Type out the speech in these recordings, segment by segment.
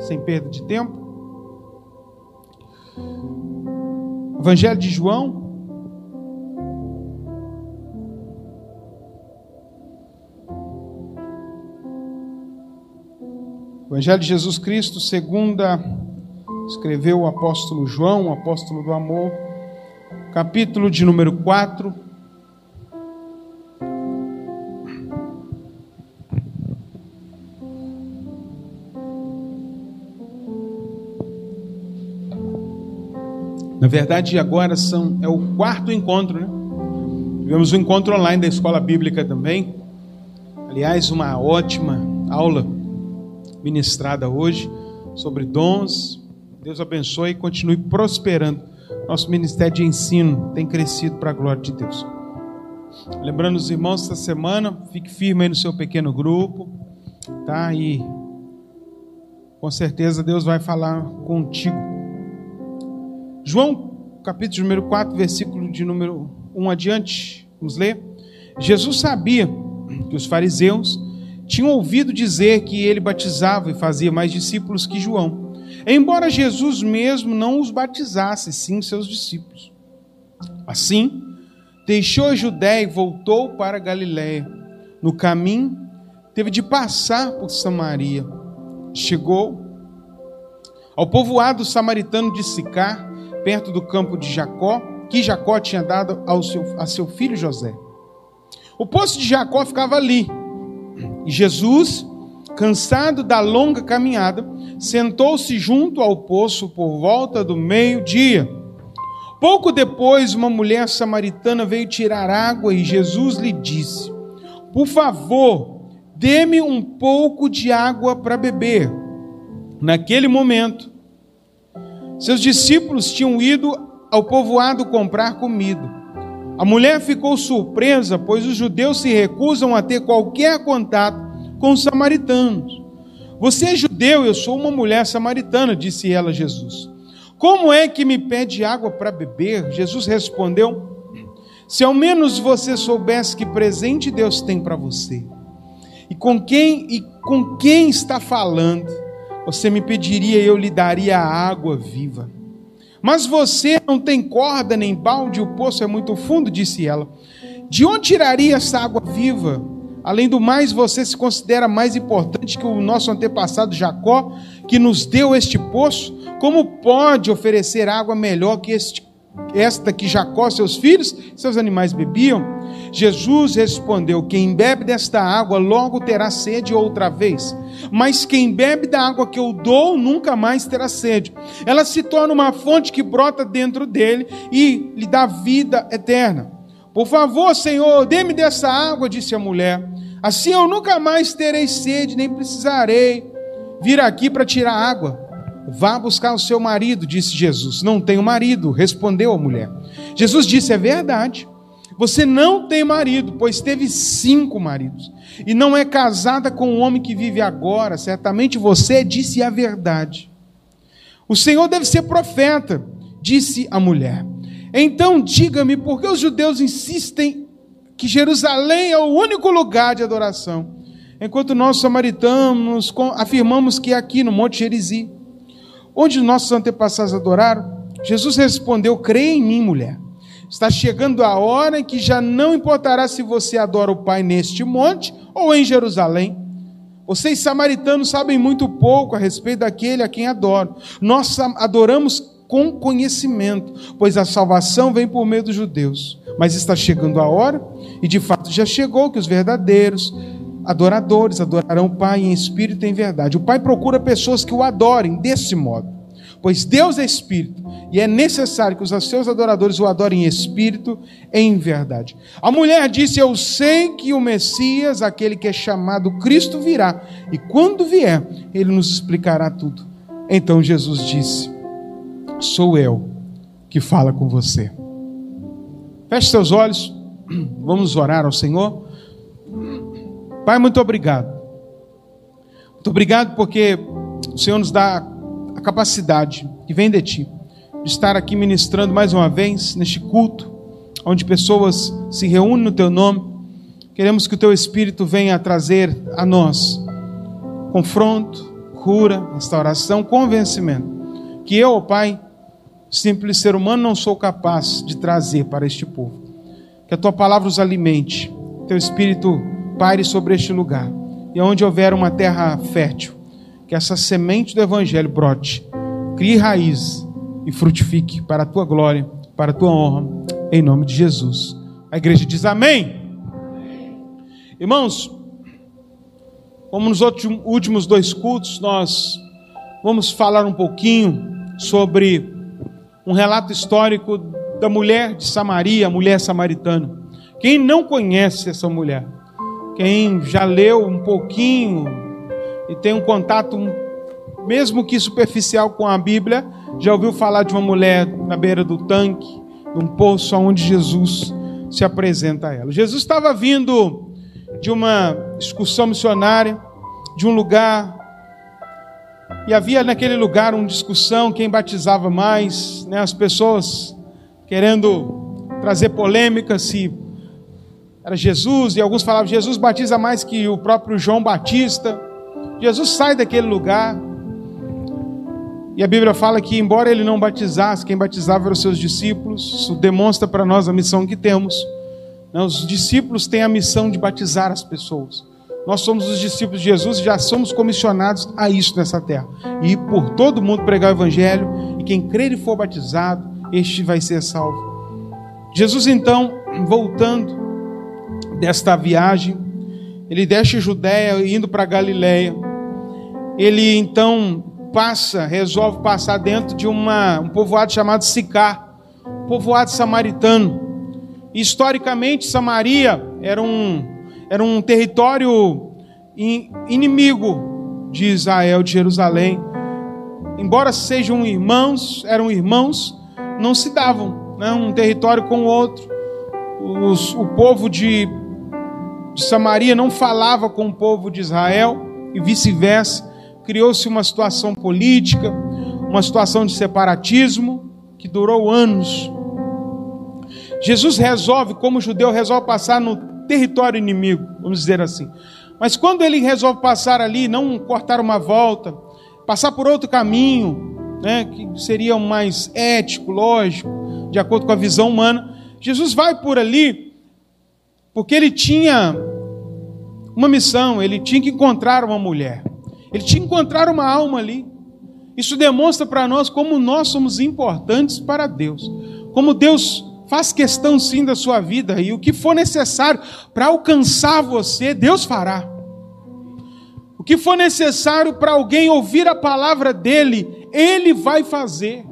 sem perda de tempo. Evangelho de João. Evangelho de Jesus Cristo, segunda, escreveu o apóstolo João, o apóstolo do amor, capítulo de número 4. Na verdade, agora são, é o quarto encontro, né? Tivemos um encontro online da escola bíblica também. Aliás, uma ótima aula ministrada hoje sobre dons. Deus abençoe e continue prosperando. Nosso ministério de ensino tem crescido para a glória de Deus. Lembrando os irmãos, esta semana, fique firme aí no seu pequeno grupo, tá? E com certeza Deus vai falar contigo. João, capítulo número 4, versículo de número 1 adiante, vamos ler. Jesus sabia que os fariseus tinham ouvido dizer que ele batizava e fazia mais discípulos que João, embora Jesus mesmo não os batizasse, sim seus discípulos. Assim, deixou a Judéia e voltou para a Galiléia. No caminho, teve de passar por Samaria. Chegou ao povoado samaritano de Sicar, perto do campo de Jacó, que Jacó tinha dado ao seu, a seu filho José. O poço de Jacó ficava ali. E Jesus, cansado da longa caminhada, sentou-se junto ao poço por volta do meio-dia. Pouco depois, uma mulher samaritana veio tirar água e Jesus lhe disse: Por favor, dê-me um pouco de água para beber. Naquele momento, seus discípulos tinham ido ao povoado comprar comida. A mulher ficou surpresa, pois os judeus se recusam a ter qualquer contato com os samaritanos. Você é judeu, eu sou uma mulher samaritana, disse ela a Jesus. Como é que me pede água para beber? Jesus respondeu: Se ao menos você soubesse que presente Deus tem para você, e com quem e com quem está falando, você me pediria e eu lhe daria água viva. Mas você não tem corda nem balde, o poço é muito fundo, disse ela. De onde tiraria essa água viva? Além do mais, você se considera mais importante que o nosso antepassado Jacó, que nos deu este poço? Como pode oferecer água melhor que este, esta que Jacó, seus filhos, seus animais bebiam? Jesus respondeu: Quem bebe desta água logo terá sede outra vez. Mas quem bebe da água que eu dou nunca mais terá sede. Ela se torna uma fonte que brota dentro dele e lhe dá vida eterna. Por favor, Senhor, dê-me dessa água, disse a mulher. Assim eu nunca mais terei sede, nem precisarei vir aqui para tirar água. Vá buscar o seu marido, disse Jesus. Não tenho marido, respondeu a mulher. Jesus disse: É verdade. Você não tem marido, pois teve cinco maridos, e não é casada com o homem que vive agora. Certamente você disse a verdade. O Senhor deve ser profeta, disse a mulher. Então diga-me, por que os judeus insistem que Jerusalém é o único lugar de adoração, enquanto nós samaritanos afirmamos que é aqui no Monte Gerizim, onde nossos antepassados adoraram? Jesus respondeu: Creia em mim, mulher. Está chegando a hora em que já não importará se você adora o Pai neste monte ou em Jerusalém. Vocês samaritanos sabem muito pouco a respeito daquele a quem adoram. Nós adoramos com conhecimento, pois a salvação vem por meio dos judeus. Mas está chegando a hora, e de fato já chegou, que os verdadeiros adoradores adorarão o Pai em espírito e em verdade. O Pai procura pessoas que o adorem desse modo. Pois Deus é espírito, e é necessário que os seus adoradores o adorem em espírito e em verdade. A mulher disse: Eu sei que o Messias, aquele que é chamado Cristo, virá, e quando vier, ele nos explicará tudo. Então Jesus disse: Sou eu que fala com você. Feche seus olhos, vamos orar ao Senhor. Pai, muito obrigado. Muito obrigado porque o Senhor nos dá a capacidade que vem de Ti de estar aqui ministrando mais uma vez neste culto, onde pessoas se reúnem no Teu nome. Queremos que o Teu Espírito venha trazer a nós confronto, cura, restauração, convencimento. Que eu, Pai, simples ser humano, não sou capaz de trazer para este povo. Que a Tua palavra os alimente, Teu Espírito pare sobre este lugar. E onde houver uma terra fértil, que essa semente do Evangelho brote, crie raiz e frutifique para a tua glória, para a tua honra, em nome de Jesus. A igreja diz amém. Irmãos, como nos últimos dois cultos, nós vamos falar um pouquinho sobre um relato histórico da mulher de Samaria, a mulher samaritana. Quem não conhece essa mulher? Quem já leu um pouquinho e tem um contato, mesmo que superficial, com a Bíblia, já ouviu falar de uma mulher na beira do tanque, num poço onde Jesus se apresenta a ela. Jesus estava vindo de uma excursão missionária, de um lugar, e havia naquele lugar uma discussão quem batizava mais, né? as pessoas querendo trazer polêmica se era Jesus, e alguns falavam: Jesus batiza mais que o próprio João Batista. Jesus sai daquele lugar. E a Bíblia fala que, embora ele não batizasse, quem batizava eram os seus discípulos. Isso demonstra para nós a missão que temos. Né? Os discípulos têm a missão de batizar as pessoas. Nós somos os discípulos de Jesus e já somos comissionados a isso nessa terra. E por todo mundo pregar o Evangelho. E quem crer e for batizado, este vai ser salvo. Jesus, então, voltando desta viagem, ele deixa Judéia indo para Galiléia. Ele então passa, resolve passar dentro de uma, um povoado chamado Sicar, povoado samaritano. Historicamente, Samaria era um, era um território inimigo de Israel, de Jerusalém. Embora sejam irmãos, eram irmãos, não se davam, né? um território com o outro. Os, o povo de, de Samaria não falava com o povo de Israel e vice-versa criou-se uma situação política, uma situação de separatismo que durou anos. Jesus resolve, como judeu, resolve passar no território inimigo, vamos dizer assim. Mas quando ele resolve passar ali, não cortar uma volta, passar por outro caminho, né, que seria mais ético, lógico, de acordo com a visão humana, Jesus vai por ali porque ele tinha uma missão, ele tinha que encontrar uma mulher. Ele tinha que encontrar uma alma ali. Isso demonstra para nós como nós somos importantes para Deus. Como Deus faz questão sim da sua vida e o que for necessário para alcançar você, Deus fará. O que for necessário para alguém ouvir a palavra dele, ele vai fazer.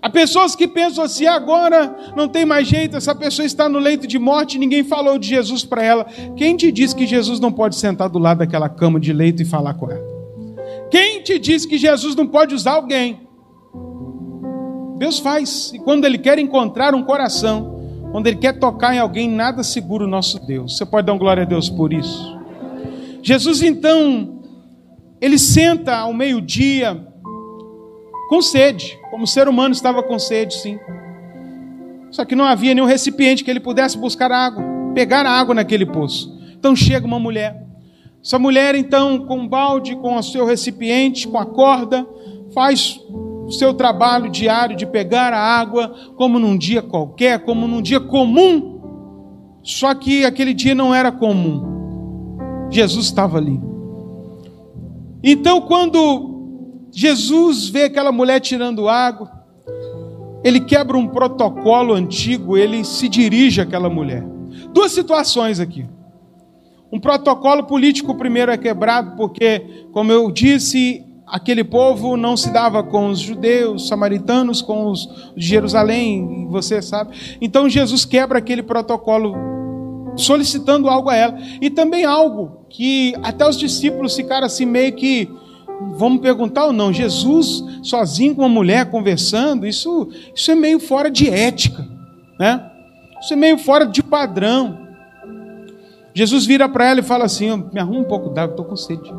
Há pessoas que pensam assim, agora não tem mais jeito, essa pessoa está no leito de morte, ninguém falou de Jesus para ela. Quem te diz que Jesus não pode sentar do lado daquela cama de leito e falar com ela? Quem te diz que Jesus não pode usar alguém? Deus faz, e quando Ele quer encontrar um coração, quando Ele quer tocar em alguém, nada segura o nosso Deus. Você pode dar um glória a Deus por isso? Jesus então, Ele senta ao meio-dia, com sede, como o ser humano estava com sede, sim. Só que não havia nenhum recipiente que ele pudesse buscar água, pegar água naquele poço. Então chega uma mulher. Essa mulher, então, com um balde, com o seu recipiente, com a corda, faz o seu trabalho diário de pegar a água, como num dia qualquer, como num dia comum. Só que aquele dia não era comum. Jesus estava ali. Então, quando Jesus vê aquela mulher tirando água, ele quebra um protocolo antigo, ele se dirige àquela mulher. Duas situações aqui. Um protocolo político primeiro é quebrado, porque, como eu disse, aquele povo não se dava com os judeus, os samaritanos, com os de Jerusalém, você sabe. Então Jesus quebra aquele protocolo solicitando algo a ela. E também algo que até os discípulos ficaram assim meio que Vamos perguntar ou não? Jesus sozinho com uma mulher conversando, isso, isso é meio fora de ética, né? Isso é meio fora de padrão. Jesus vira para ela e fala assim: Me arruma um pouco d'água, estou com sede.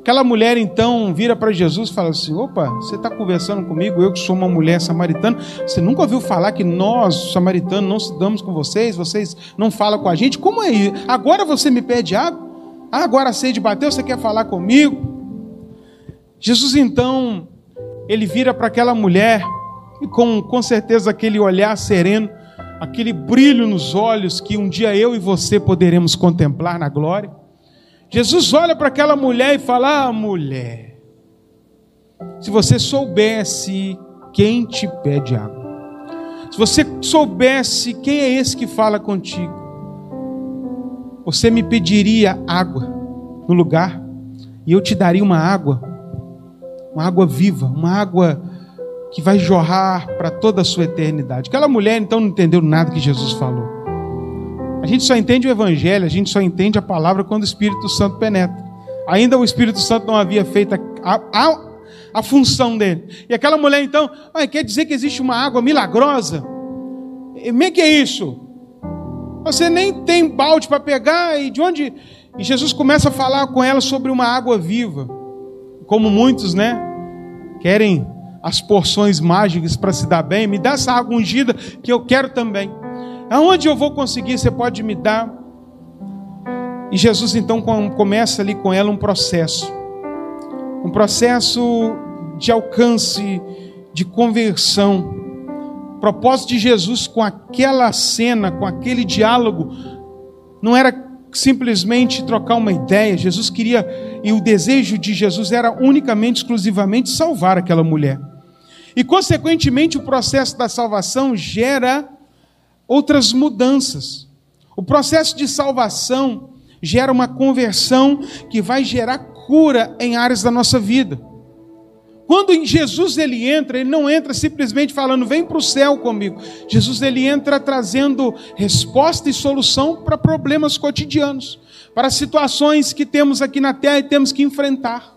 Aquela mulher então vira para Jesus e fala assim: Opa, você está conversando comigo, eu que sou uma mulher samaritana. Você nunca ouviu falar que nós, samaritanos, não se damos com vocês, vocês não falam com a gente? Como é isso? Agora você me pede água? Ah, agora a sede bateu, você quer falar comigo? Jesus então, ele vira para aquela mulher e com, com certeza aquele olhar sereno, aquele brilho nos olhos que um dia eu e você poderemos contemplar na glória. Jesus olha para aquela mulher e fala: Ah, mulher, se você soubesse quem te pede água, se você soubesse quem é esse que fala contigo, você me pediria água no lugar e eu te daria uma água, uma água viva, uma água que vai jorrar para toda a sua eternidade. Aquela mulher então não entendeu nada que Jesus falou. A gente só entende o Evangelho, a gente só entende a palavra quando o Espírito Santo penetra. Ainda o Espírito Santo não havia feito a, a, a função dele. E aquela mulher então, ah, quer dizer que existe uma água milagrosa? Como que é isso? Você nem tem balde para pegar e de onde? E Jesus começa a falar com ela sobre uma água viva. Como muitos, né? Querem as porções mágicas para se dar bem, me dá essa água ungida que eu quero também. Aonde eu vou conseguir? Você pode me dar? E Jesus então começa ali com ela um processo, um processo de alcance, de conversão. O propósito de Jesus com aquela cena, com aquele diálogo, não era simplesmente trocar uma ideia. Jesus queria, e o desejo de Jesus era unicamente, exclusivamente salvar aquela mulher. E, consequentemente, o processo da salvação gera outras mudanças. O processo de salvação gera uma conversão que vai gerar cura em áreas da nossa vida. Quando em Jesus ele entra, ele não entra simplesmente falando, vem para o céu comigo. Jesus ele entra trazendo resposta e solução para problemas cotidianos, para situações que temos aqui na terra e temos que enfrentar.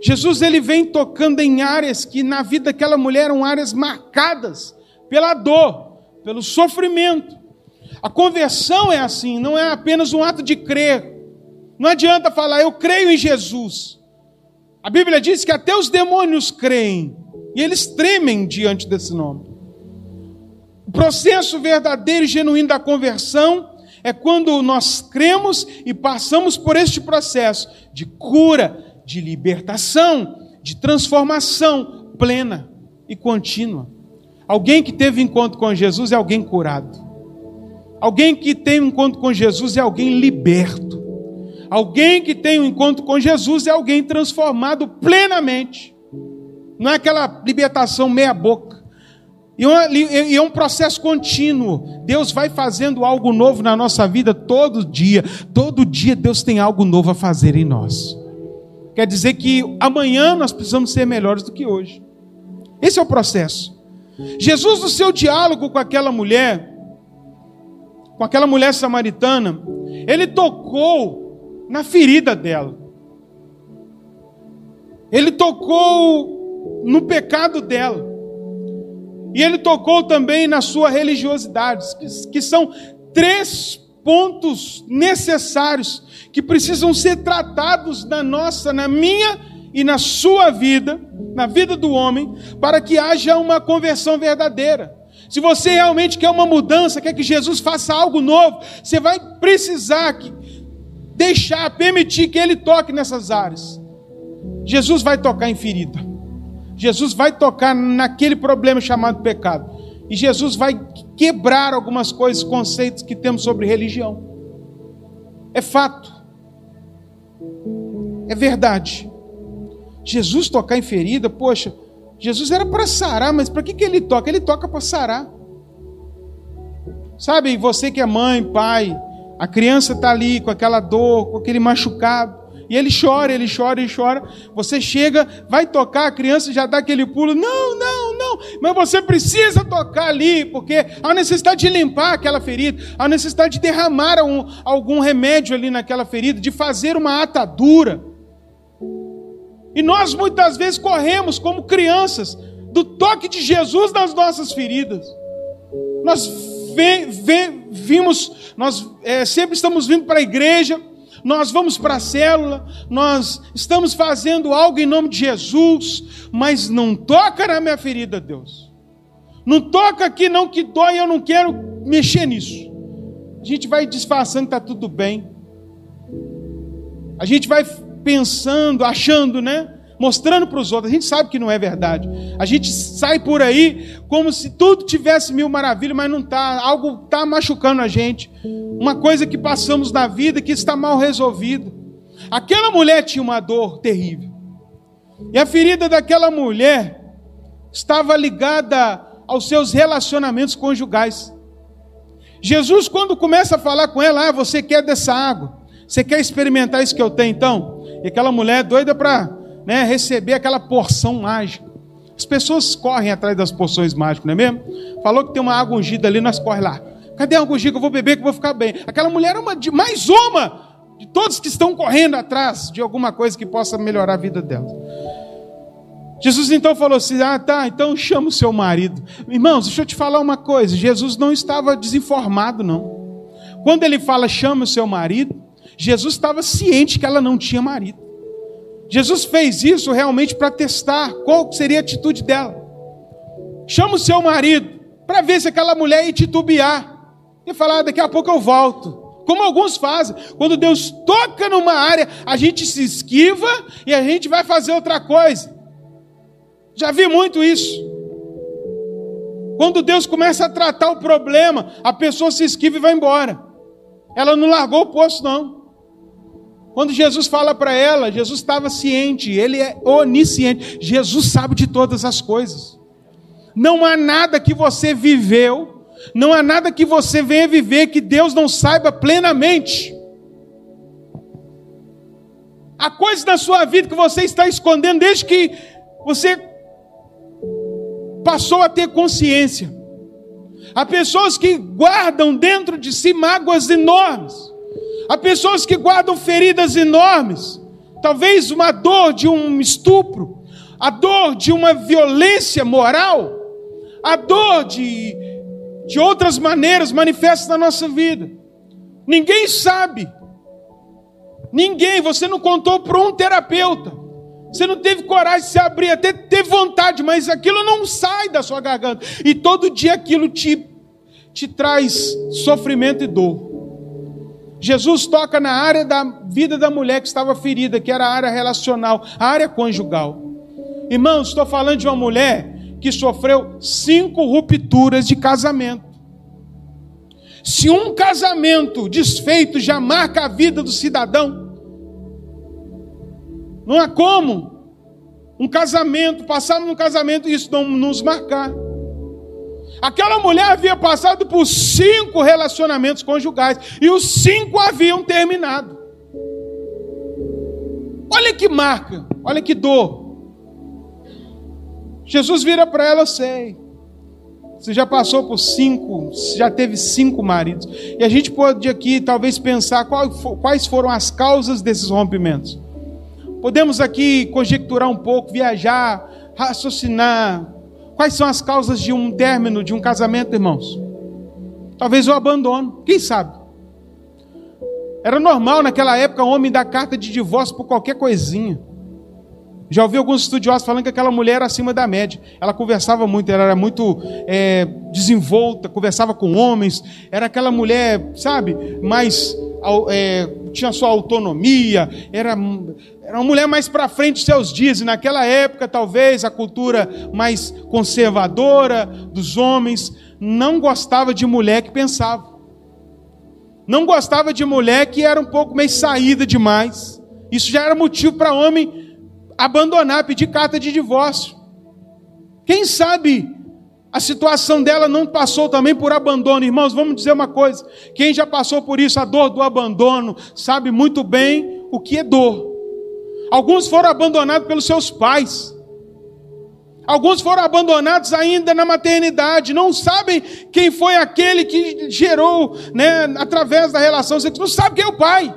Jesus ele vem tocando em áreas que na vida daquela mulher eram áreas marcadas pela dor, pelo sofrimento. A conversão é assim, não é apenas um ato de crer. Não adianta falar, eu creio em Jesus. A Bíblia diz que até os demônios creem e eles tremem diante desse nome. O processo verdadeiro e genuíno da conversão é quando nós cremos e passamos por este processo de cura, de libertação, de transformação plena e contínua. Alguém que teve encontro com Jesus é alguém curado. Alguém que tem encontro com Jesus é alguém liberto. Alguém que tem um encontro com Jesus é alguém transformado plenamente. Não é aquela libertação meia-boca. E é um processo contínuo. Deus vai fazendo algo novo na nossa vida todo dia. Todo dia Deus tem algo novo a fazer em nós. Quer dizer que amanhã nós precisamos ser melhores do que hoje. Esse é o processo. Jesus, no seu diálogo com aquela mulher, com aquela mulher samaritana, ele tocou na ferida dela. Ele tocou no pecado dela. E ele tocou também na sua religiosidade, que são três pontos necessários que precisam ser tratados na nossa, na minha e na sua vida, na vida do homem, para que haja uma conversão verdadeira. Se você realmente quer uma mudança, quer que Jesus faça algo novo, você vai precisar que deixar, permitir que Ele toque nessas áreas. Jesus vai tocar em ferida. Jesus vai tocar naquele problema chamado pecado. E Jesus vai quebrar algumas coisas, conceitos que temos sobre religião. É fato. É verdade. Jesus tocar em ferida, poxa, Jesus era para sarar, mas para que, que ele toca? Ele toca para sarar. Sabe, você que é mãe, pai, a criança está ali com aquela dor, com aquele machucado, e ele chora, ele chora, ele chora. Você chega, vai tocar, a criança já dá aquele pulo. Não, não, não. Mas você precisa tocar ali, porque há necessidade de limpar aquela ferida, há necessidade de derramar um, algum remédio ali naquela ferida, de fazer uma atadura. E nós muitas vezes corremos como crianças do toque de Jesus nas nossas feridas. Nós vê, vê, vimos, nós é, sempre estamos vindo para a igreja, nós vamos para a célula, nós estamos fazendo algo em nome de Jesus, mas não toca na minha ferida, Deus. Não toca aqui, não que dói, eu não quero mexer nisso. A gente vai disfarçando que está tudo bem. A gente vai pensando, achando, né? Mostrando para os outros. A gente sabe que não é verdade. A gente sai por aí como se tudo tivesse mil maravilhas, mas não está. Algo está machucando a gente. Uma coisa que passamos na vida que está mal resolvida. Aquela mulher tinha uma dor terrível. E a ferida daquela mulher estava ligada aos seus relacionamentos conjugais. Jesus, quando começa a falar com ela, ah, você quer dessa água? Você quer experimentar isso que eu tenho então? E aquela mulher é doida para né, receber aquela porção mágica. As pessoas correm atrás das porções mágicas, não é mesmo? Falou que tem uma água ungida ali, nós corre lá. Cadê a água ungida que eu vou beber que eu vou ficar bem? Aquela mulher é uma de mais uma de todos que estão correndo atrás de alguma coisa que possa melhorar a vida dela. Jesus então falou assim: Ah, tá, então chama o seu marido. Irmãos, deixa eu te falar uma coisa: Jesus não estava desinformado, não. Quando ele fala chama o seu marido, Jesus estava ciente que ela não tinha marido. Jesus fez isso realmente para testar qual seria a atitude dela. Chama o seu marido para ver se aquela mulher ia titubear e falar: ah, daqui a pouco eu volto. Como alguns fazem, quando Deus toca numa área, a gente se esquiva e a gente vai fazer outra coisa. Já vi muito isso. Quando Deus começa a tratar o problema, a pessoa se esquiva e vai embora. Ela não largou o poço, não. Quando Jesus fala para ela, Jesus estava ciente, ele é onisciente. Jesus sabe de todas as coisas. Não há nada que você viveu, não há nada que você venha viver que Deus não saiba plenamente. Há coisas na sua vida que você está escondendo desde que você passou a ter consciência. Há pessoas que guardam dentro de si mágoas enormes. Há pessoas que guardam feridas enormes, talvez uma dor de um estupro, a dor de uma violência moral, a dor de, de outras maneiras manifesta na nossa vida. Ninguém sabe, ninguém, você não contou para um terapeuta, você não teve coragem de se abrir, até teve vontade, mas aquilo não sai da sua garganta, e todo dia aquilo te, te traz sofrimento e dor. Jesus toca na área da vida da mulher que estava ferida, que era a área relacional, a área conjugal. Irmãos, estou falando de uma mulher que sofreu cinco rupturas de casamento. Se um casamento desfeito já marca a vida do cidadão, não há como um casamento, passar num casamento e isso não nos marcar. Aquela mulher havia passado por cinco relacionamentos conjugais e os cinco haviam terminado. Olha que marca, olha que dor. Jesus vira para ela, eu sei. Você já passou por cinco, já teve cinco maridos. E a gente pode aqui talvez pensar quais foram as causas desses rompimentos. Podemos aqui conjecturar um pouco, viajar, raciocinar, Quais são as causas de um término de um casamento, irmãos? Talvez o abandono, quem sabe? Era normal naquela época o homem dar carta de divórcio por qualquer coisinha. Já ouvi alguns estudiosos falando que aquela mulher era acima da média. Ela conversava muito, ela era muito é, desenvolta, conversava com homens. Era aquela mulher, sabe, mais é, tinha sua autonomia, era, era uma mulher mais para frente de seus dias, e naquela época, talvez, a cultura mais conservadora dos homens não gostava de mulher que pensava. Não gostava de mulher que era um pouco meio saída demais. Isso já era motivo para homem abandonar, pedir carta de divórcio. Quem sabe a situação dela não passou também por abandono. Irmãos, vamos dizer uma coisa: quem já passou por isso, a dor do abandono, sabe muito bem o que é dor. Alguns foram abandonados pelos seus pais. Alguns foram abandonados ainda na maternidade, não sabem quem foi aquele que gerou, né, através da relação sexual, não sabe quem é o pai.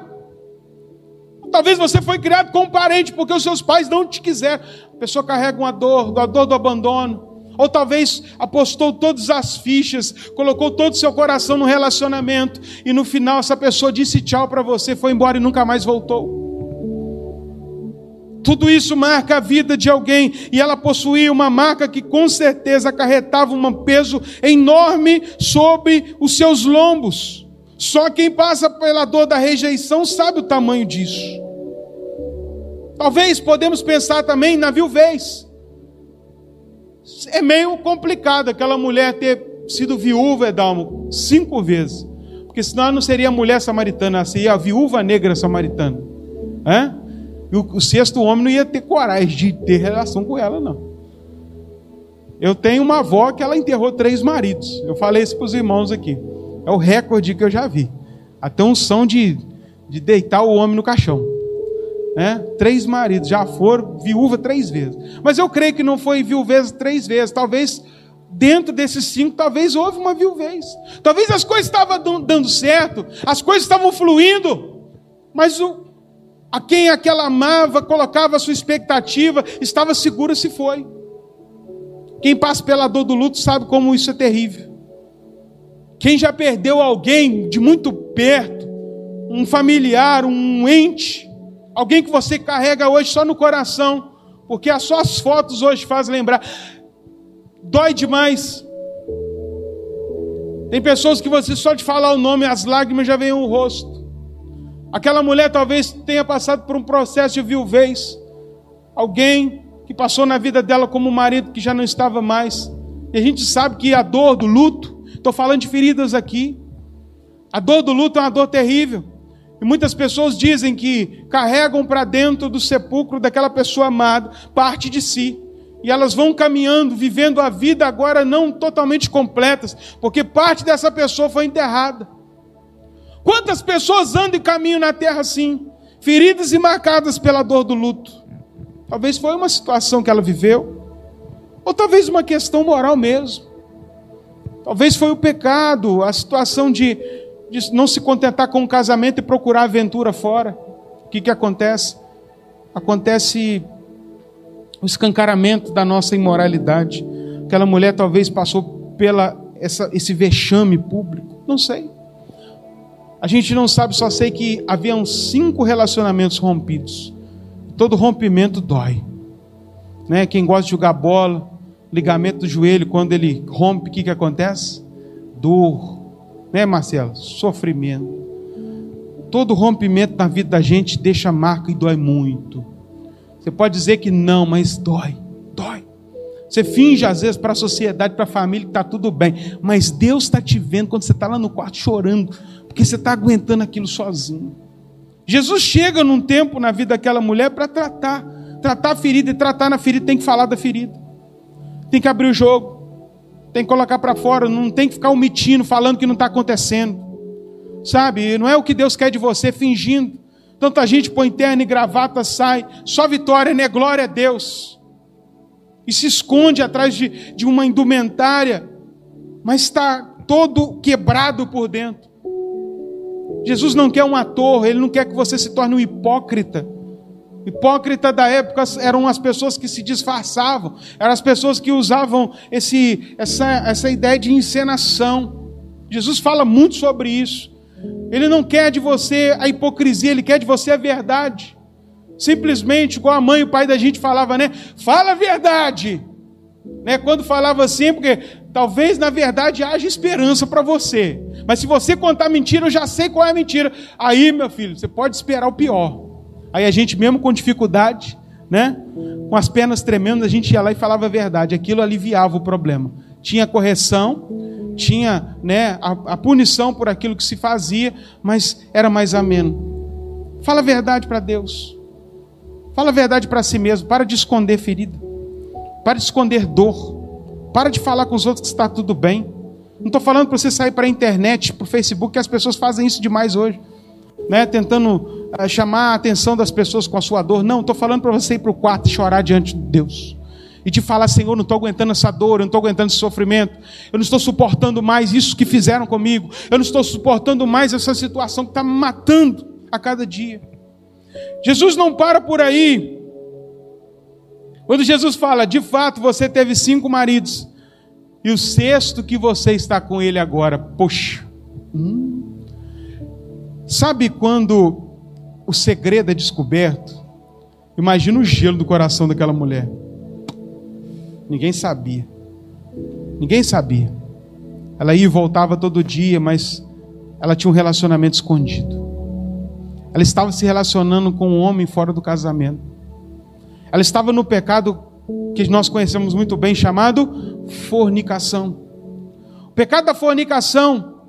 Talvez você foi criado com um parente porque os seus pais não te quiseram. A pessoa carrega uma dor, a dor do abandono. Ou talvez apostou todas as fichas, colocou todo o seu coração no relacionamento e no final essa pessoa disse tchau para você, foi embora e nunca mais voltou. Tudo isso marca a vida de alguém e ela possuía uma marca que com certeza acarretava um peso enorme sobre os seus lombos. Só quem passa pela dor da rejeição sabe o tamanho disso. Talvez podemos pensar também na viuvez. É meio complicado aquela mulher ter sido viúva, Edalmo, cinco vezes. Porque senão ela não seria a mulher samaritana, seria a viúva negra samaritana. É? E o, o sexto homem não ia ter coragem de ter relação com ela, não. Eu tenho uma avó que ela enterrou três maridos. Eu falei isso para os irmãos aqui. É o recorde que eu já vi. Até um som de, de deitar o homem no caixão. né? Três maridos, já foram viúva três vezes. Mas eu creio que não foi viuvez três vezes. Talvez dentro desses cinco, talvez houve uma viuvez. Talvez as coisas estavam dando certo, as coisas estavam fluindo. Mas o, a quem aquela amava, colocava sua expectativa, estava segura se foi. Quem passa pela dor do luto sabe como isso é terrível. Quem já perdeu alguém de muito perto, um familiar, um ente, alguém que você carrega hoje só no coração, porque as suas fotos hoje fazem lembrar. Dói demais. Tem pessoas que você só de falar o nome, as lágrimas já vêm o rosto. Aquela mulher talvez tenha passado por um processo de viuvez. Alguém que passou na vida dela como um marido que já não estava mais. E a gente sabe que a dor do luto, estou falando de feridas aqui. A dor do luto é uma dor terrível. E muitas pessoas dizem que carregam para dentro do sepulcro daquela pessoa amada parte de si. E elas vão caminhando, vivendo a vida agora não totalmente completas, porque parte dessa pessoa foi enterrada. Quantas pessoas andam e caminham na terra assim, feridas e marcadas pela dor do luto? Talvez foi uma situação que ela viveu, ou talvez uma questão moral mesmo. Talvez foi o pecado, a situação de, de não se contentar com o casamento e procurar aventura fora. O que, que acontece? Acontece o escancaramento da nossa imoralidade. Aquela mulher talvez passou pela essa, esse vexame público. Não sei. A gente não sabe, só sei que haviam cinco relacionamentos rompidos. Todo rompimento dói. Né? Quem gosta de jogar bola, ligamento do joelho, quando ele rompe, o que, que acontece? Dor. Né, Marcelo? Sofrimento. Todo rompimento na vida da gente deixa marca e dói muito. Você pode dizer que não, mas dói, dói. Você finge às vezes para a sociedade, para a família que está tudo bem, mas Deus está te vendo quando você está lá no quarto chorando, porque você está aguentando aquilo sozinho. Jesus chega num tempo na vida daquela mulher para tratar, tratar a ferida, e tratar na ferida tem que falar da ferida, tem que abrir o jogo, tem que colocar para fora, não tem que ficar omitindo, falando que não está acontecendo, sabe? Não é o que Deus quer de você, fingindo. Tanta gente põe terno e gravata, sai, só vitória, né? Glória a Deus. E se esconde atrás de, de uma indumentária, mas está todo quebrado por dentro. Jesus não quer um ator, ele não quer que você se torne um hipócrita. Hipócrita da época eram as pessoas que se disfarçavam, eram as pessoas que usavam esse, essa, essa ideia de encenação. Jesus fala muito sobre isso. Ele não quer de você a hipocrisia, ele quer de você a verdade. Simplesmente, igual a mãe e o pai da gente falava, né? Fala a verdade. Né? Quando falava assim, porque talvez na verdade haja esperança para você. Mas se você contar mentira, eu já sei qual é a mentira. Aí, meu filho, você pode esperar o pior. Aí a gente, mesmo com dificuldade, né? Com as pernas tremendo, a gente ia lá e falava a verdade. Aquilo aliviava o problema. Tinha correção, tinha né, a, a punição por aquilo que se fazia, mas era mais ameno. Fala a verdade para Deus. Fala a verdade para si mesmo. Para de esconder ferida. Para de esconder dor. Para de falar com os outros que está tudo bem. Não estou falando para você sair para a internet, para o Facebook, que as pessoas fazem isso demais hoje. Né? Tentando uh, chamar a atenção das pessoas com a sua dor. Não, estou falando para você ir para o quarto e chorar diante de Deus. E te falar, Senhor, não estou aguentando essa dor, eu não estou aguentando esse sofrimento, eu não estou suportando mais isso que fizeram comigo, eu não estou suportando mais essa situação que está me matando a cada dia. Jesus não para por aí. Quando Jesus fala, de fato você teve cinco maridos, e o sexto que você está com ele agora, poxa. Hum. Sabe quando o segredo é descoberto? Imagina o gelo do coração daquela mulher. Ninguém sabia. Ninguém sabia. Ela ia e voltava todo dia, mas ela tinha um relacionamento escondido. Ela estava se relacionando com um homem fora do casamento. Ela estava no pecado que nós conhecemos muito bem, chamado fornicação. O pecado da fornicação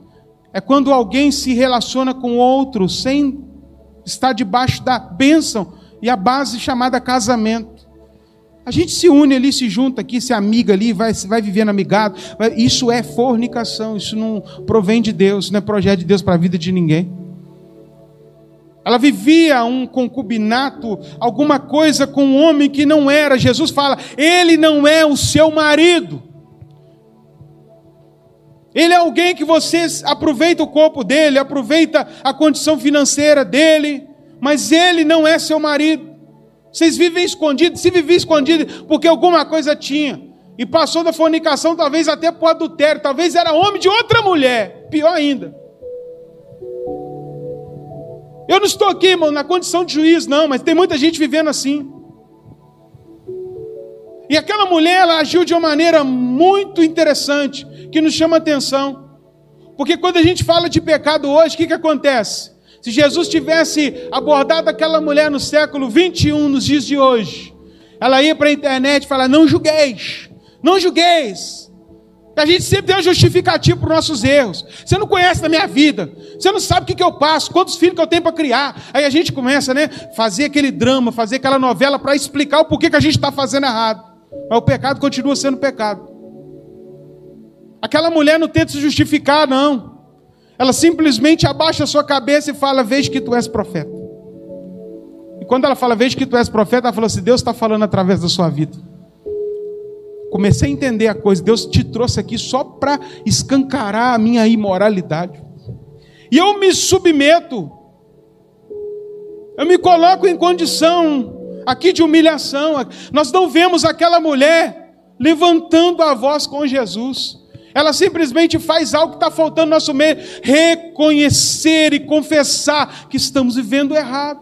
é quando alguém se relaciona com outro sem estar debaixo da bênção e a base chamada casamento. A gente se une ali, se junta aqui, se amiga ali, vai, vai vivendo amigado. Isso é fornicação, isso não provém de Deus, não é projeto de Deus para a vida de ninguém. Ela vivia um concubinato, alguma coisa com um homem que não era. Jesus fala: ele não é o seu marido. Ele é alguém que você aproveita o corpo dele, aproveita a condição financeira dele, mas ele não é seu marido. Vocês vivem escondidos, se vivem escondido porque alguma coisa tinha, e passou da fornicação, talvez até para o adultério, talvez era homem de outra mulher, pior ainda. Eu não estou aqui, irmão, na condição de juiz, não, mas tem muita gente vivendo assim. E aquela mulher, ela agiu de uma maneira muito interessante, que nos chama atenção. Porque quando a gente fala de pecado hoje, o que, que acontece? Se Jesus tivesse abordado aquela mulher no século 21, nos dias de hoje, ela ia para a internet e falar: Não julgueis, não julgueis. A gente sempre tem uma justificativa para os nossos erros. Você não conhece a minha vida. Você não sabe o que, que eu passo, quantos filhos que eu tenho para criar. Aí a gente começa, né? Fazer aquele drama, fazer aquela novela para explicar o porquê que a gente está fazendo errado. Mas o pecado continua sendo pecado. Aquela mulher não tenta se justificar, não. Ela simplesmente abaixa a sua cabeça e fala: Veja que tu és profeta. E quando ela fala, Veja que tu és profeta, ela fala assim: Deus está falando através da sua vida comecei a entender a coisa. Deus te trouxe aqui só para escancarar a minha imoralidade. E eu me submeto. Eu me coloco em condição aqui de humilhação. Nós não vemos aquela mulher levantando a voz com Jesus. Ela simplesmente faz algo que está faltando no nosso meio: reconhecer e confessar que estamos vivendo errado.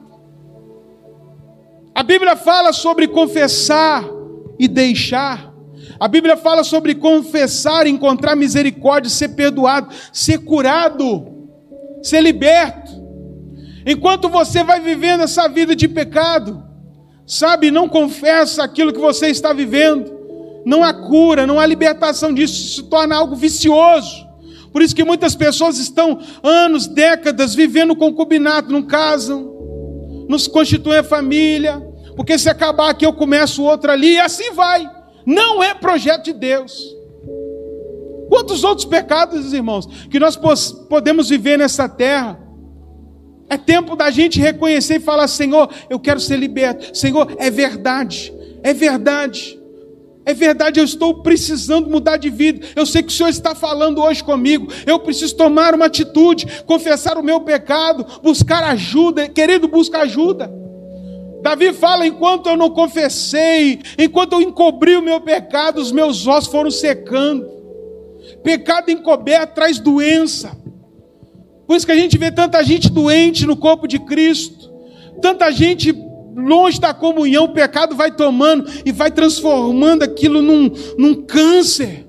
A Bíblia fala sobre confessar e deixar. A Bíblia fala sobre confessar, encontrar misericórdia, ser perdoado, ser curado, ser liberto. Enquanto você vai vivendo essa vida de pecado, sabe, não confessa aquilo que você está vivendo, não há cura, não há libertação disso, se torna algo vicioso. Por isso que muitas pessoas estão anos, décadas vivendo concubinato, não casam, não se constituem a família, porque se acabar aqui eu começo outro ali, e assim vai. Não é projeto de Deus. Quantos outros pecados, irmãos, que nós podemos viver nessa terra? É tempo da gente reconhecer e falar: Senhor, eu quero ser liberto. Senhor, é verdade, é verdade. É verdade, eu estou precisando mudar de vida. Eu sei que o Senhor está falando hoje comigo. Eu preciso tomar uma atitude, confessar o meu pecado, buscar ajuda. Querido, busca ajuda. Davi fala: enquanto eu não confessei, enquanto eu encobri o meu pecado, os meus ossos foram secando. Pecado encoberto traz doença. Por isso que a gente vê tanta gente doente no corpo de Cristo, tanta gente longe da comunhão, o pecado vai tomando e vai transformando aquilo num, num câncer.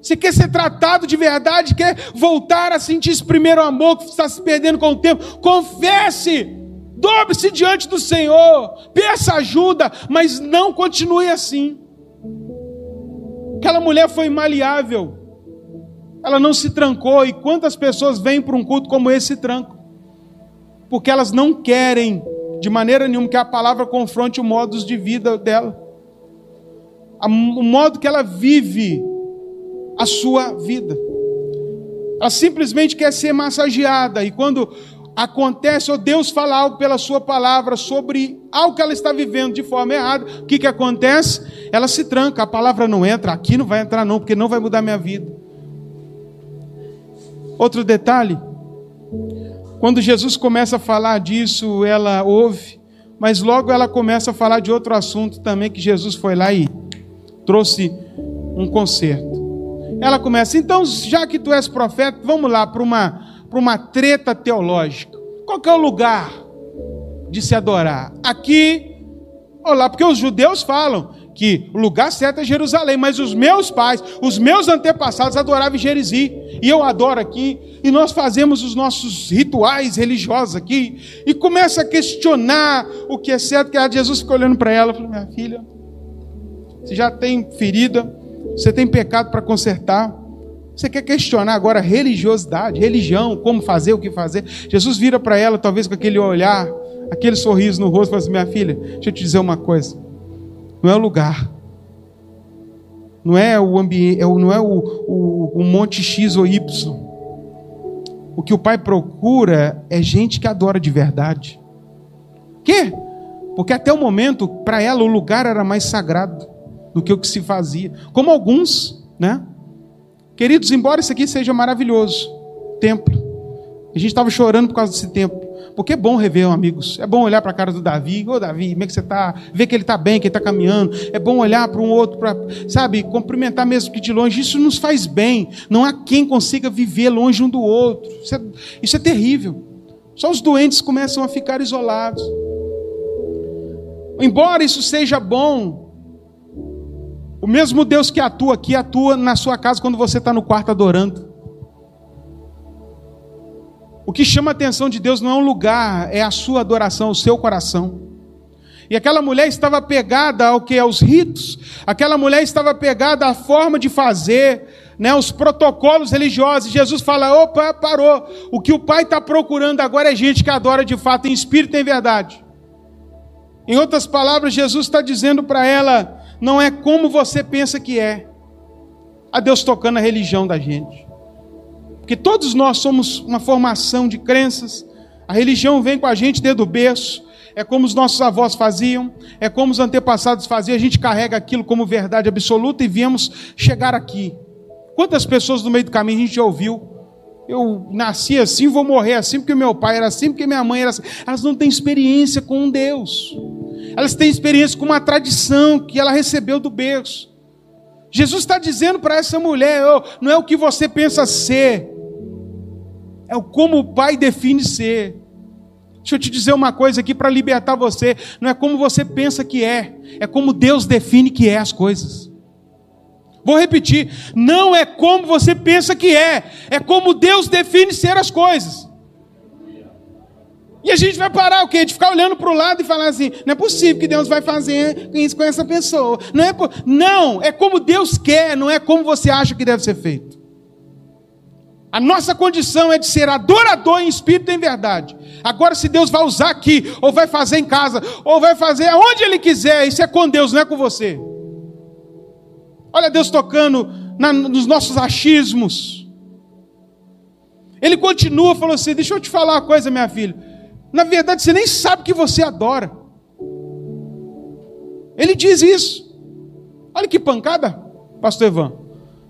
Você quer ser tratado de verdade, quer voltar a sentir esse primeiro amor que está se perdendo com o tempo? Confesse Dobre-se diante do Senhor, peça ajuda, mas não continue assim. Aquela mulher foi maleável, ela não se trancou. E quantas pessoas vêm para um culto como esse tranco? Porque elas não querem, de maneira nenhuma, que a palavra confronte o modo de vida dela, o modo que ela vive a sua vida. Ela simplesmente quer ser massageada, e quando acontece, ou Deus fala algo pela sua palavra sobre algo que ela está vivendo de forma errada, o que, que acontece? Ela se tranca, a palavra não entra, aqui não vai entrar não, porque não vai mudar minha vida. Outro detalhe, Quando Jesus começa a falar disso, ela ouve, mas logo ela começa a falar de outro assunto também que Jesus foi lá e trouxe um conserto. Ela começa, então, já que tu és profeta, vamos lá para uma, uma treta teológica. Qual é o lugar de se adorar? Aqui ou lá? Porque os judeus falam que o lugar certo é Jerusalém, mas os meus pais, os meus antepassados adoravam em Jerezi, e eu adoro aqui, e nós fazemos os nossos rituais religiosos aqui, e começa a questionar o que é certo, que Jesus ficou olhando para ela falou: Minha filha, você já tem ferida, você tem pecado para consertar. Você quer questionar agora religiosidade, religião, como fazer, o que fazer? Jesus vira para ela, talvez com aquele olhar, aquele sorriso no rosto, e fala assim: Minha filha, deixa eu te dizer uma coisa. Não é o lugar, não é o ambiente, é não é o, o, o monte X ou Y. O que o Pai procura é gente que adora de verdade. Que? Porque até o momento, para ela, o lugar era mais sagrado do que o que se fazia. Como alguns, né? Queridos, embora isso aqui seja maravilhoso, templo. A gente estava chorando por causa desse templo. Porque é bom rever amigos. É bom olhar para a cara do Davi. Ô Davi, como é que você está? Ver que ele está bem, que ele está caminhando. É bom olhar para um outro, para, sabe, cumprimentar mesmo que de longe. Isso nos faz bem. Não há quem consiga viver longe um do outro. Isso é, isso é terrível. Só os doentes começam a ficar isolados. Embora isso seja bom, o mesmo Deus que atua aqui, atua na sua casa quando você está no quarto adorando. O que chama a atenção de Deus não é um lugar, é a sua adoração, o seu coração. E aquela mulher estava pegada ao que? Aos ritos. Aquela mulher estava pegada à forma de fazer, né, os protocolos religiosos. Jesus fala: opa, parou. O que o Pai está procurando agora é gente que adora de fato em espírito e em verdade. Em outras palavras, Jesus está dizendo para ela: não é como você pensa que é. A Deus tocando a religião da gente. Porque todos nós somos uma formação de crenças. A religião vem com a gente desde o berço. É como os nossos avós faziam, é como os antepassados faziam. A gente carrega aquilo como verdade absoluta e viemos chegar aqui. Quantas pessoas no meio do caminho a gente já ouviu? Eu nasci assim, vou morrer assim, porque meu pai era assim, porque minha mãe era assim. Elas não têm experiência com Deus. Elas têm experiência com uma tradição que ela recebeu do berço. Jesus está dizendo para essa mulher: oh, não é o que você pensa ser, é o como o Pai define ser. Deixa eu te dizer uma coisa aqui para libertar você: não é como você pensa que é, é como Deus define que é as coisas. Vou repetir: não é como você pensa que é, é como Deus define ser as coisas. E a gente vai parar o quê? De ficar olhando para o lado e falar assim: não é possível que Deus vai fazer isso com essa pessoa. Não é, não, é como Deus quer, não é como você acha que deve ser feito. A nossa condição é de ser adorador em espírito e em verdade. Agora, se Deus vai usar aqui, ou vai fazer em casa, ou vai fazer aonde Ele quiser, isso é com Deus, não é com você. Olha Deus tocando na, nos nossos achismos. Ele continua, falou assim: Deixa eu te falar uma coisa, minha filha. Na verdade, você nem sabe que você adora. Ele diz isso. Olha que pancada, pastor Ivan.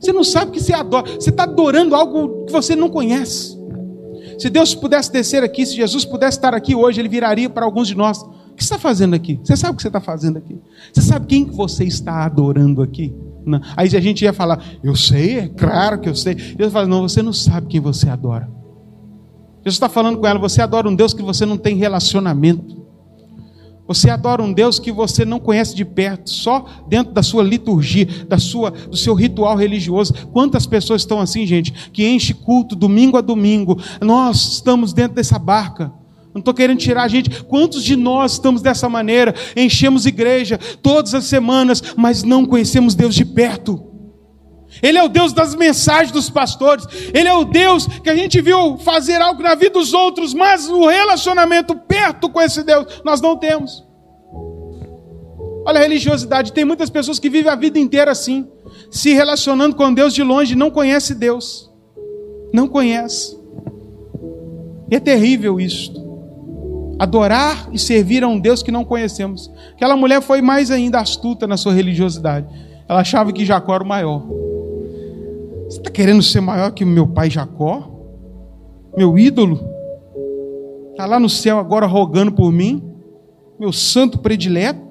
Você não sabe que você adora. Você está adorando algo que você não conhece. Se Deus pudesse descer aqui, se Jesus pudesse estar aqui hoje, ele viraria para alguns de nós. O que você está fazendo aqui? Você sabe o que você está fazendo aqui? Você sabe quem que você está adorando aqui? Não. Aí a gente ia falar, eu sei, é claro que eu sei. Deus fala, não, você não sabe quem você adora. Jesus está falando com ela: você adora um Deus que você não tem relacionamento. Você adora um Deus que você não conhece de perto, só dentro da sua liturgia, da sua, do seu ritual religioso. Quantas pessoas estão assim, gente, que enche culto domingo a domingo? Nós estamos dentro dessa barca. Não estou querendo tirar a gente. Quantos de nós estamos dessa maneira? Enchemos igreja todas as semanas, mas não conhecemos Deus de perto. Ele é o Deus das mensagens dos pastores. Ele é o Deus que a gente viu fazer algo na vida dos outros, mas o relacionamento perto com esse Deus nós não temos. Olha a religiosidade. Tem muitas pessoas que vivem a vida inteira assim, se relacionando com Deus de longe, não conhece Deus. Não conhece. É terrível isso. Adorar e servir a um Deus que não conhecemos. Aquela mulher foi mais ainda astuta na sua religiosidade. Ela achava que Jacó era o maior. Você está querendo ser maior que o meu pai Jacó? Meu ídolo? Está lá no céu agora rogando por mim, meu santo predileto.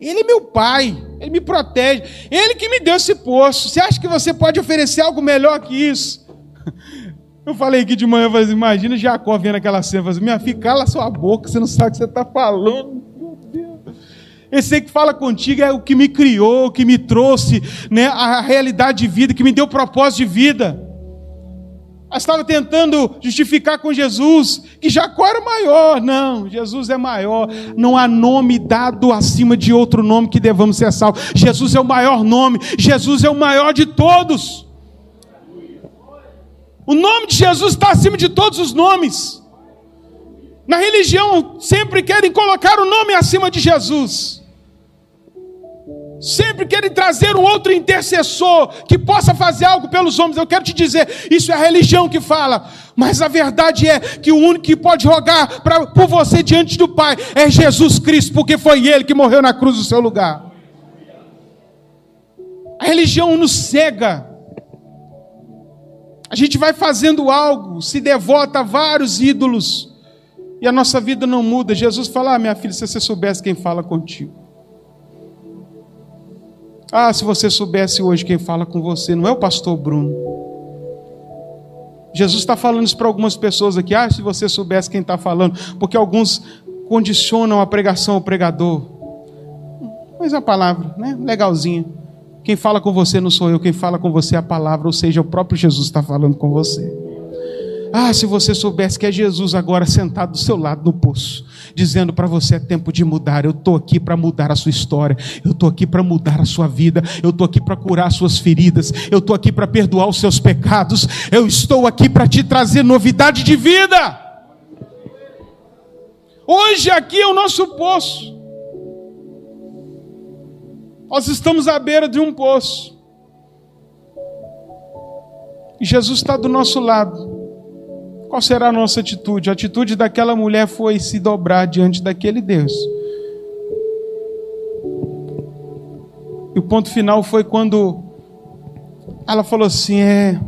Ele é meu pai, ele me protege, ele que me deu esse poço. Você acha que você pode oferecer algo melhor que isso? Eu falei aqui de manhã, falei, imagina Jacó vendo aquela cena, falei, minha filha, cala sua boca, você não sabe o que você está falando. Esse que fala contigo é o que me criou, que me trouxe né, a realidade de vida, que me deu propósito de vida. Eu estava tentando justificar com Jesus que Jacó era maior. Não, Jesus é maior. Não há nome dado acima de outro nome que devamos ser salvos. Jesus é o maior nome. Jesus é o maior de todos. O nome de Jesus está acima de todos os nomes. Na religião sempre querem colocar o nome acima de Jesus. Sempre querem trazer um outro intercessor que possa fazer algo pelos homens. Eu quero te dizer, isso é a religião que fala. Mas a verdade é que o único que pode rogar pra, por você diante do Pai é Jesus Cristo, porque foi Ele que morreu na cruz no seu lugar. A religião nos cega. A gente vai fazendo algo, se devota a vários ídolos, e a nossa vida não muda. Jesus fala: ah, minha filha, se você soubesse quem fala contigo. Ah, se você soubesse hoje quem fala com você, não é o pastor Bruno. Jesus está falando isso para algumas pessoas aqui. Ah, se você soubesse quem está falando, porque alguns condicionam a pregação ao pregador. Mas é a palavra, né? Legalzinha. Quem fala com você não sou eu, quem fala com você é a palavra, ou seja, o próprio Jesus está falando com você. Ah, se você soubesse que é Jesus agora sentado do seu lado no poço, dizendo para você é tempo de mudar. Eu estou aqui para mudar a sua história. Eu estou aqui para mudar a sua vida. Eu estou aqui para curar as suas feridas. Eu estou aqui para perdoar os seus pecados. Eu estou aqui para te trazer novidade de vida. Hoje aqui é o nosso poço. Nós estamos à beira de um poço. E Jesus está do nosso lado. Qual será a nossa atitude? A atitude daquela mulher foi se dobrar diante daquele Deus. E o ponto final foi quando ela falou assim: é.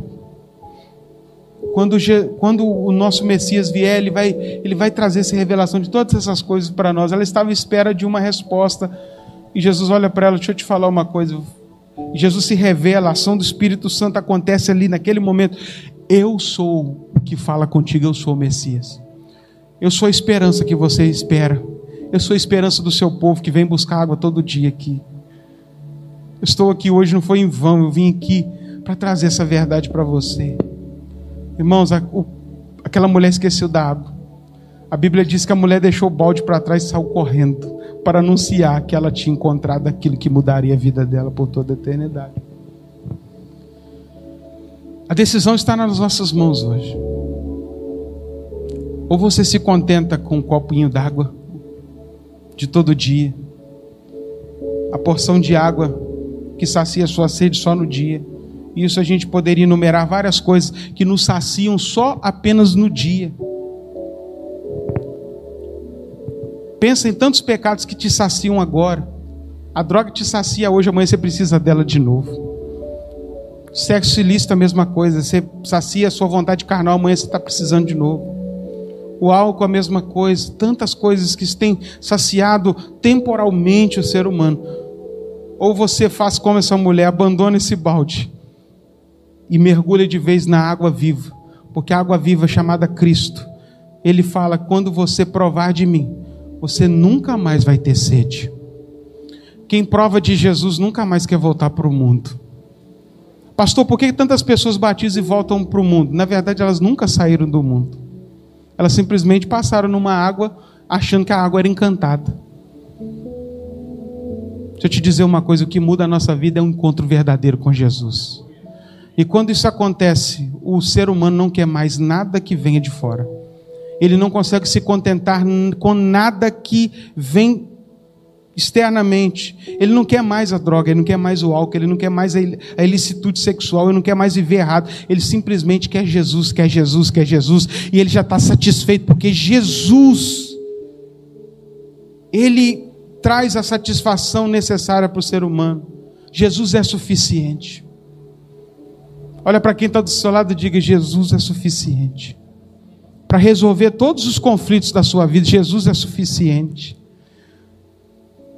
Quando, quando o nosso Messias vier, ele vai, ele vai trazer essa revelação de todas essas coisas para nós. Ela estava à espera de uma resposta. E Jesus olha para ela: deixa eu te falar uma coisa. Jesus se revela, a ação do Espírito Santo acontece ali naquele momento. Eu sou o que fala contigo, eu sou o Messias. Eu sou a esperança que você espera. Eu sou a esperança do seu povo que vem buscar água todo dia aqui. Eu estou aqui hoje, não foi em vão, eu vim aqui para trazer essa verdade para você. Irmãos, a, o, aquela mulher esqueceu da água. A Bíblia diz que a mulher deixou o balde para trás e saiu correndo para anunciar que ela tinha encontrado aquilo que mudaria a vida dela por toda a eternidade. A decisão está nas nossas mãos hoje. Ou você se contenta com um copinho d'água de todo dia, a porção de água que sacia sua sede só no dia. Isso a gente poderia enumerar várias coisas que nos saciam só apenas no dia. Pensa em tantos pecados que te saciam agora. A droga te sacia hoje, amanhã você precisa dela de novo. Sexo ilícito é a mesma coisa. Você sacia a sua vontade carnal, amanhã você está precisando de novo. O álcool é a mesma coisa. Tantas coisas que têm saciado temporalmente o ser humano. Ou você faz como essa mulher, abandona esse balde e mergulha de vez na água viva. Porque a água viva chamada Cristo. Ele fala: quando você provar de mim, você nunca mais vai ter sede. Quem prova de Jesus nunca mais quer voltar para o mundo. Pastor, por que tantas pessoas batizam e voltam para o mundo? Na verdade, elas nunca saíram do mundo. Elas simplesmente passaram numa água achando que a água era encantada. Deixa eu te dizer uma coisa: o que muda a nossa vida é um encontro verdadeiro com Jesus. E quando isso acontece, o ser humano não quer mais nada que venha de fora. Ele não consegue se contentar com nada que vem externamente. Ele não quer mais a droga, ele não quer mais o álcool, ele não quer mais a ilicitude sexual, ele não quer mais viver errado. Ele simplesmente quer Jesus, quer Jesus, quer Jesus. E ele já está satisfeito, porque Jesus, ele traz a satisfação necessária para o ser humano. Jesus é suficiente. Olha para quem está do seu lado e diga: Jesus é suficiente. para resolver todos os conflitos da sua vida. Jesus é suficiente.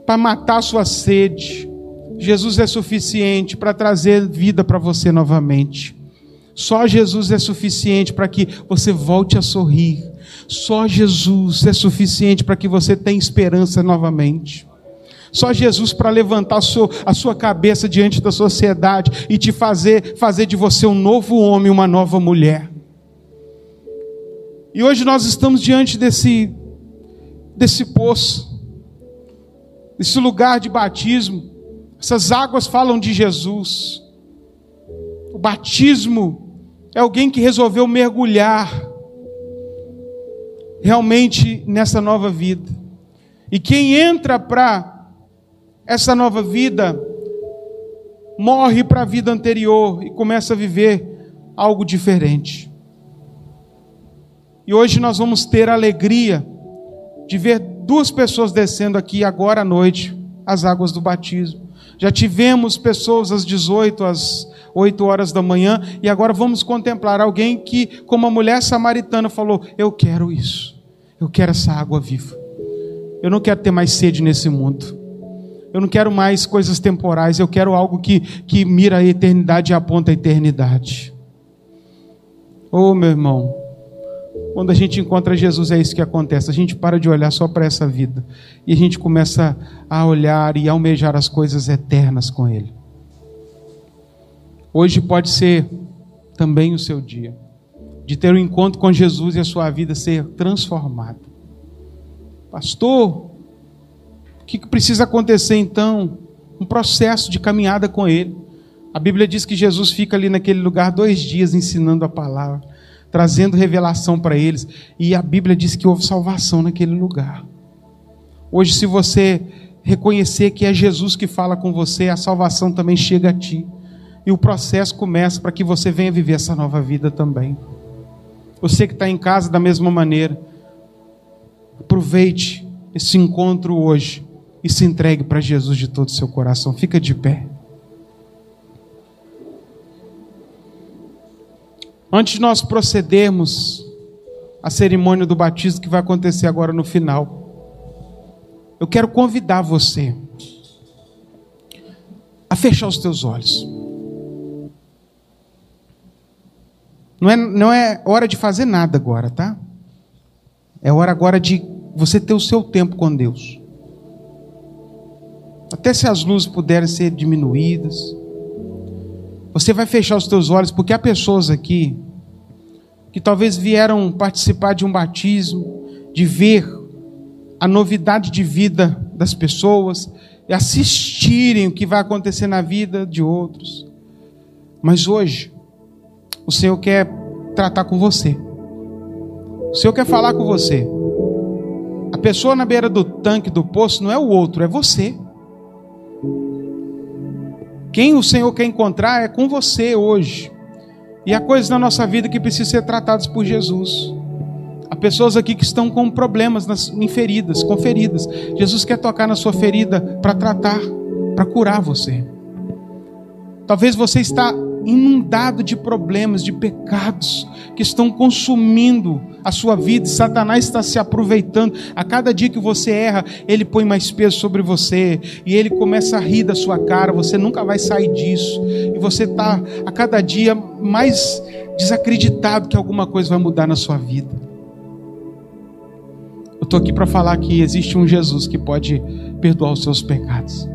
Para matar sua sede. Jesus é suficiente para trazer vida para você novamente. Só Jesus é suficiente para que você volte a sorrir. Só Jesus é suficiente para que você tenha esperança novamente. Só Jesus para levantar a sua, a sua cabeça diante da sociedade e te fazer, fazer de você um novo homem, uma nova mulher. E hoje nós estamos diante desse, desse poço, desse lugar de batismo. Essas águas falam de Jesus. O batismo é alguém que resolveu mergulhar realmente nessa nova vida. E quem entra para essa nova vida morre para a vida anterior e começa a viver algo diferente. E hoje nós vamos ter a alegria de ver duas pessoas descendo aqui agora à noite as águas do batismo. Já tivemos pessoas às 18, às 8 horas da manhã, e agora vamos contemplar alguém que, como a mulher samaritana, falou: Eu quero isso, eu quero essa água viva. Eu não quero ter mais sede nesse mundo. Eu não quero mais coisas temporais, eu quero algo que, que mira a eternidade e aponta a eternidade. Oh, meu irmão, quando a gente encontra Jesus, é isso que acontece. A gente para de olhar só para essa vida e a gente começa a olhar e almejar as coisas eternas com Ele. Hoje pode ser também o seu dia de ter um encontro com Jesus e a sua vida ser transformada. Pastor, que precisa acontecer então? Um processo de caminhada com Ele. A Bíblia diz que Jesus fica ali naquele lugar dois dias ensinando a palavra, trazendo revelação para eles. E a Bíblia diz que houve salvação naquele lugar. Hoje, se você reconhecer que é Jesus que fala com você, a salvação também chega a ti. E o processo começa para que você venha viver essa nova vida também. Você que está em casa da mesma maneira, aproveite esse encontro hoje e se entregue para Jesus de todo o seu coração. Fica de pé. Antes de nós procedermos à cerimônia do batismo que vai acontecer agora no final, eu quero convidar você a fechar os teus olhos. Não é, não é hora de fazer nada agora, tá? É hora agora de você ter o seu tempo com Deus. Até se as luzes puderem ser diminuídas. Você vai fechar os teus olhos, porque há pessoas aqui que talvez vieram participar de um batismo, de ver a novidade de vida das pessoas, e assistirem o que vai acontecer na vida de outros. Mas hoje, o Senhor quer tratar com você. O Senhor quer falar com você. A pessoa na beira do tanque do poço não é o outro, é você. Quem o Senhor quer encontrar é com você hoje. E há coisas na nossa vida que precisam ser tratadas por Jesus. Há pessoas aqui que estão com problemas nas, em feridas, com feridas. Jesus quer tocar na sua ferida para tratar, para curar você. Talvez você está inundado de problemas, de pecados que estão consumindo a sua vida. Satanás está se aproveitando. A cada dia que você erra, ele põe mais peso sobre você e ele começa a rir da sua cara. Você nunca vai sair disso. E você está a cada dia mais desacreditado que alguma coisa vai mudar na sua vida. Eu estou aqui para falar que existe um Jesus que pode perdoar os seus pecados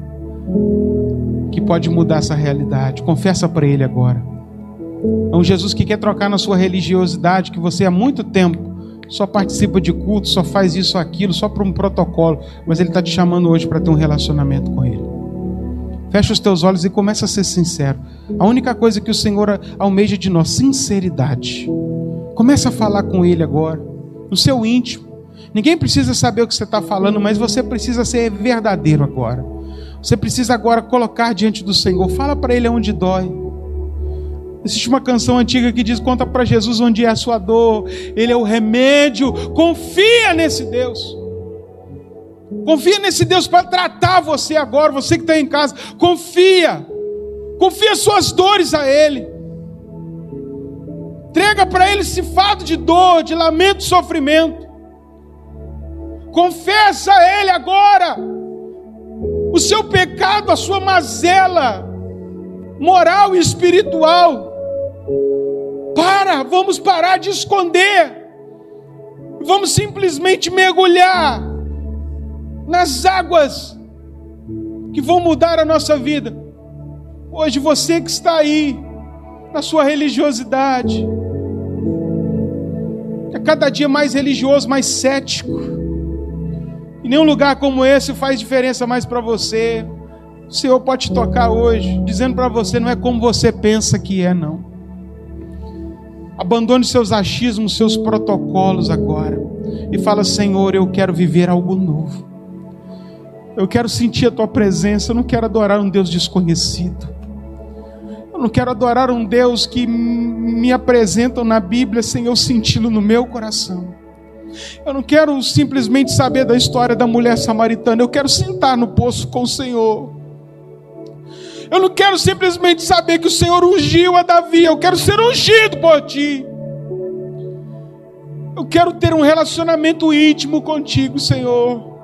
que pode mudar essa realidade. Confessa para Ele agora. É um Jesus que quer trocar na sua religiosidade, que você há muito tempo só participa de culto, só faz isso, aquilo, só para um protocolo, mas Ele está te chamando hoje para ter um relacionamento com Ele. Fecha os teus olhos e começa a ser sincero. A única coisa que o Senhor almeja de nós, sinceridade. Começa a falar com Ele agora, no seu íntimo. Ninguém precisa saber o que você está falando, mas você precisa ser verdadeiro agora. Você precisa agora colocar diante do Senhor. Fala para Ele onde dói. Existe uma canção antiga que diz: Conta para Jesus onde é a sua dor. Ele é o remédio. Confia nesse Deus. Confia nesse Deus para tratar você agora. Você que está em casa, confia. Confia suas dores a Ele. Entrega para Ele esse fato de dor, de lamento, sofrimento. Confessa a Ele agora o seu pecado, a sua mazela moral e espiritual. Para, vamos parar de esconder. Vamos simplesmente mergulhar nas águas que vão mudar a nossa vida. Hoje você que está aí na sua religiosidade, é cada dia mais religioso, mais cético. E nenhum lugar como esse faz diferença mais para você. O Senhor pode te tocar hoje, dizendo para você: não é como você pensa que é, não. Abandone seus achismos, seus protocolos agora. E fala: Senhor, eu quero viver algo novo. Eu quero sentir a tua presença. Eu não quero adorar um Deus desconhecido. Eu não quero adorar um Deus que me apresentam na Bíblia sem eu senti-lo no meu coração. Eu não quero simplesmente saber da história da mulher samaritana. Eu quero sentar no poço com o Senhor. Eu não quero simplesmente saber que o Senhor ungiu a Davi. Eu quero ser ungido por ti. Eu quero ter um relacionamento íntimo contigo, Senhor.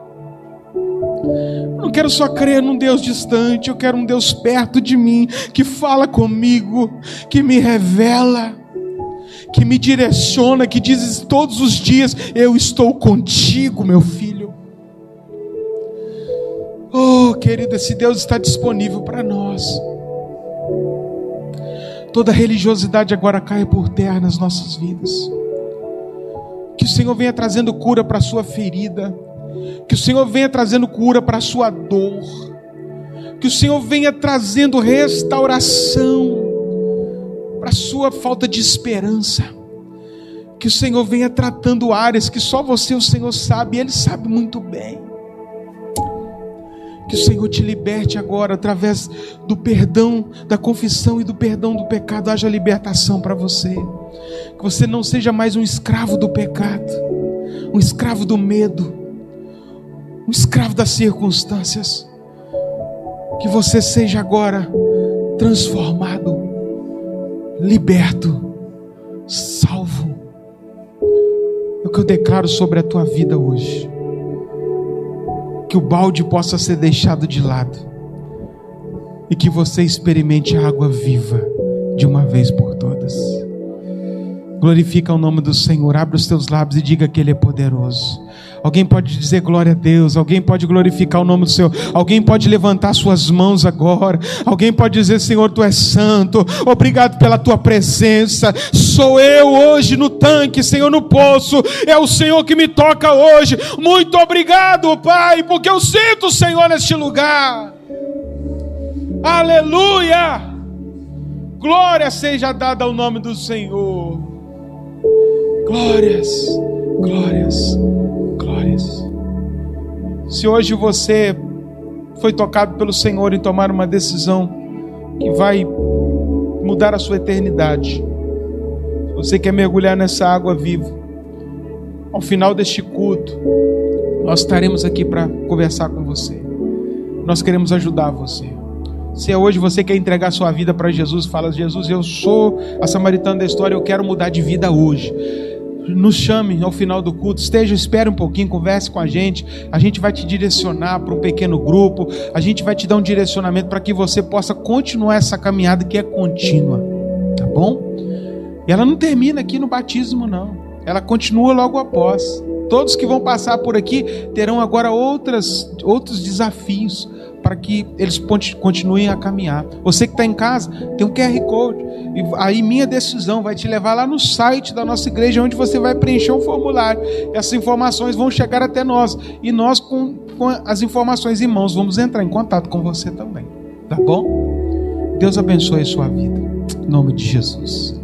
Eu não quero só crer num Deus distante, eu quero um Deus perto de mim, que fala comigo, que me revela que me direciona, que diz todos os dias: Eu estou contigo, meu filho. Oh, querido, esse Deus está disponível para nós. Toda religiosidade agora cai por terra nas nossas vidas. Que o Senhor venha trazendo cura para a sua ferida. Que o Senhor venha trazendo cura para a sua dor. Que o Senhor venha trazendo restauração para a sua falta de esperança. Que o Senhor venha tratando áreas que só você, o Senhor, sabe, e Ele sabe muito bem. Que o Senhor te liberte agora, através do perdão, da confissão e do perdão do pecado, haja libertação para você. Que você não seja mais um escravo do pecado, um escravo do medo, um escravo das circunstâncias. Que você seja agora transformado liberto, salvo. É o que eu declaro sobre a tua vida hoje. Que o balde possa ser deixado de lado e que você experimente a água viva de uma vez por todas. Glorifica o nome do Senhor, abre os teus lábios e diga que Ele é poderoso. Alguém pode dizer glória a Deus, alguém pode glorificar o nome do Senhor, alguém pode levantar suas mãos agora, alguém pode dizer: Senhor, tu és santo, obrigado pela tua presença. Sou eu hoje no tanque, Senhor, no poço, é o Senhor que me toca hoje. Muito obrigado, Pai, porque eu sinto o Senhor neste lugar. Aleluia! Glória seja dada ao nome do Senhor. Glórias, glórias. Se hoje você foi tocado pelo Senhor em tomar uma decisão que vai mudar a sua eternidade, você quer mergulhar nessa água viva, ao final deste culto, nós estaremos aqui para conversar com você. Nós queremos ajudar você. Se é hoje você quer entregar sua vida para Jesus, fala: Jesus, eu sou a samaritana da história, eu quero mudar de vida hoje nos chame ao final do culto, esteja, espere um pouquinho, converse com a gente. A gente vai te direcionar para um pequeno grupo, a gente vai te dar um direcionamento para que você possa continuar essa caminhada que é contínua, tá bom? E ela não termina aqui no batismo, não. Ela continua logo após. Todos que vão passar por aqui terão agora outras, outros desafios para que eles continuem a caminhar. Você que está em casa, tem um QR Code. E aí minha decisão vai te levar lá no site da nossa igreja, onde você vai preencher um formulário. Essas informações vão chegar até nós. E nós, com, com as informações em mãos, vamos entrar em contato com você também. Tá bom? Deus abençoe a sua vida. Em nome de Jesus.